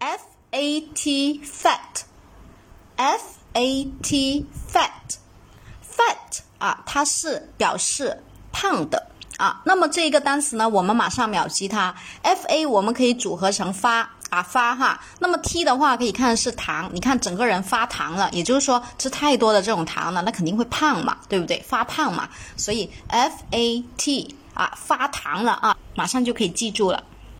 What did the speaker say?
f a t fat，f a t fat，fat 啊，它是表示胖的啊。那么这一个单词呢，我们马上秒记它。f a 我们可以组合成发啊发哈。那么 t 的话可以看是糖，你看整个人发糖了，也就是说吃太多的这种糖了，那肯定会胖嘛，对不对？发胖嘛，所以 f a t 啊发糖了啊，马上就可以记住了。